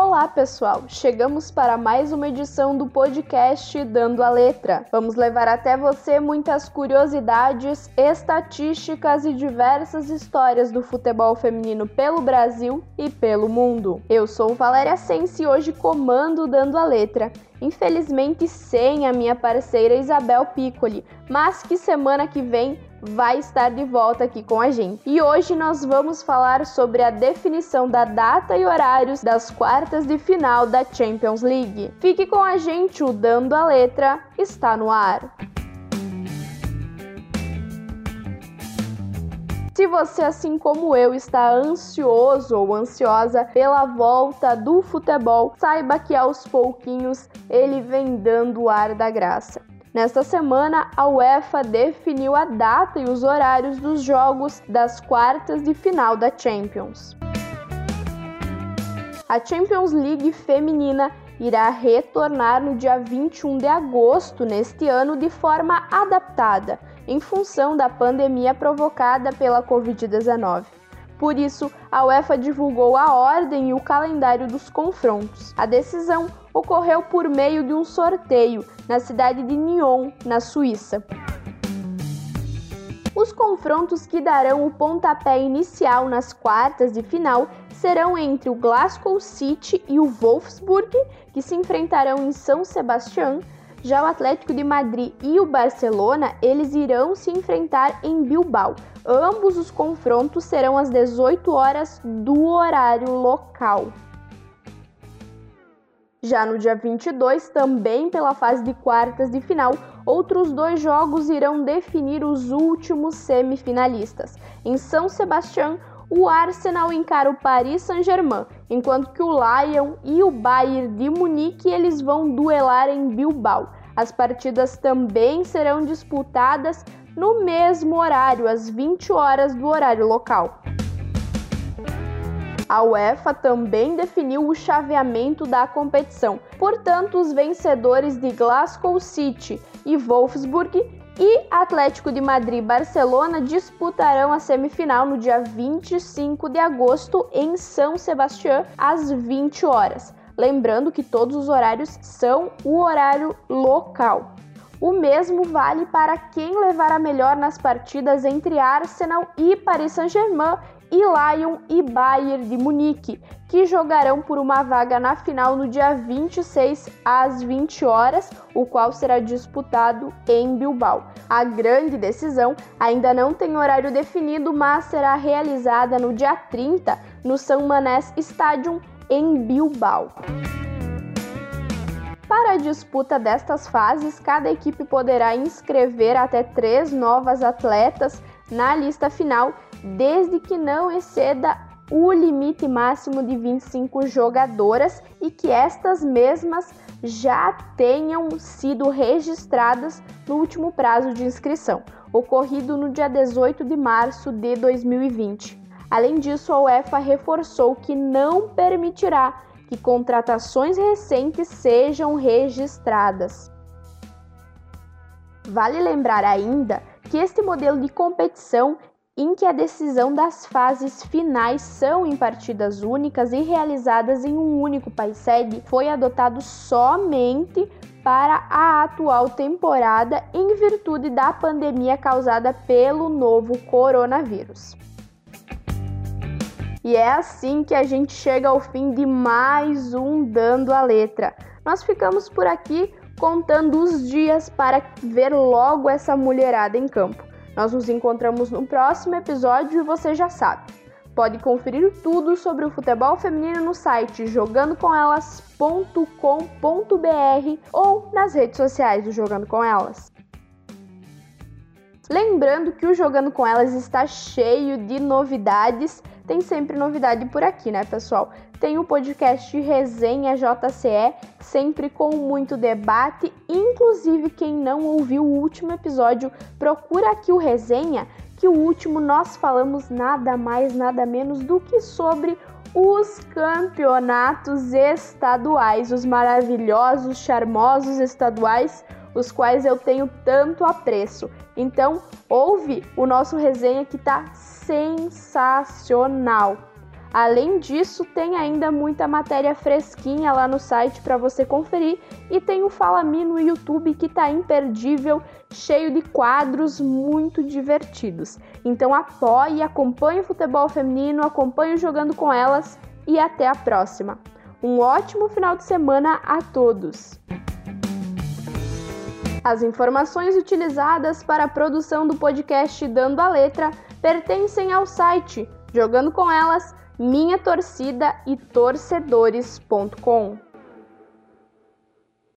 Olá, pessoal! Chegamos para mais uma edição do podcast Dando a Letra. Vamos levar até você muitas curiosidades, estatísticas e diversas histórias do futebol feminino pelo Brasil e pelo mundo. Eu sou Valéria Sense e hoje comando Dando a Letra. Infelizmente sem a minha parceira Isabel Piccoli, mas que semana que vem vai estar de volta aqui com a gente. E hoje nós vamos falar sobre a definição da data e horários das quartas de final da Champions League. Fique com a gente, o Dando a Letra está no ar. Se você, assim como eu, está ansioso ou ansiosa pela volta do futebol, saiba que aos pouquinhos ele vem dando o ar da graça. Nesta semana, a UEFA definiu a data e os horários dos jogos das quartas de final da Champions. A Champions League feminina irá retornar no dia 21 de agosto neste ano de forma adaptada, em função da pandemia provocada pela Covid-19. Por isso, a UEFA divulgou a ordem e o calendário dos confrontos. A decisão ocorreu por meio de um sorteio na cidade de Nyon, na Suíça. Os confrontos que darão o pontapé inicial nas quartas de final serão entre o Glasgow City e o Wolfsburg, que se enfrentarão em São Sebastião. Já o Atlético de Madrid e o Barcelona, eles irão se enfrentar em Bilbao. Ambos os confrontos serão às 18 horas do horário local. Já no dia 22, também pela fase de quartas de final, outros dois jogos irão definir os últimos semifinalistas. Em São Sebastião, o Arsenal encara o Paris Saint-Germain, enquanto que o Lyon e o Bayern de Munique eles vão duelar em Bilbao. As partidas também serão disputadas no mesmo horário, às 20 horas do horário local. A UEFA também definiu o chaveamento da competição. Portanto, os vencedores de Glasgow City e Wolfsburg e Atlético de Madrid e Barcelona disputarão a semifinal no dia 25 de agosto em São Sebastião às 20 horas. Lembrando que todos os horários são o horário local. O mesmo vale para quem levar a melhor nas partidas entre Arsenal e Paris Saint-Germain e Lyon e Bayern de Munique, que jogarão por uma vaga na final no dia 26 às 20 horas, o qual será disputado em Bilbao. A grande decisão ainda não tem horário definido, mas será realizada no dia 30 no São Manés Stadium em Bilbao. Para a disputa destas fases, cada equipe poderá inscrever até três novas atletas na lista final desde que não exceda o limite máximo de 25 jogadoras e que estas mesmas já tenham sido registradas no último prazo de inscrição, ocorrido no dia 18 de março de 2020. Além disso, a UEFA reforçou que não permitirá que contratações recentes sejam registradas. Vale lembrar ainda que este modelo de competição em que a decisão das fases finais são em partidas únicas e realizadas em um único país sede, foi adotado somente para a atual temporada em virtude da pandemia causada pelo novo coronavírus. E é assim que a gente chega ao fim de mais um Dando a Letra. Nós ficamos por aqui contando os dias para ver logo essa mulherada em campo. Nós nos encontramos no próximo episódio e você já sabe. Pode conferir tudo sobre o futebol feminino no site jogandocomelas.com.br ou nas redes sociais do Jogando com Elas. Lembrando que o Jogando com Elas está cheio de novidades tem sempre novidade por aqui, né, pessoal? Tem o podcast Resenha JCE, sempre com muito debate. Inclusive, quem não ouviu o último episódio, procura aqui o Resenha, que o último nós falamos nada mais, nada menos do que sobre os campeonatos estaduais, os maravilhosos, charmosos estaduais os quais eu tenho tanto apreço. Então, ouve o nosso resenha que tá sensacional. Além disso, tem ainda muita matéria fresquinha lá no site para você conferir e tem o Fala Me no YouTube que tá imperdível, cheio de quadros muito divertidos. Então apoie, acompanhe o futebol feminino, acompanhe jogando com elas e até a próxima. Um ótimo final de semana a todos. As informações utilizadas para a produção do podcast Dando a Letra pertencem ao site Jogando com Elas, Minha Torcida e Torcedores.com.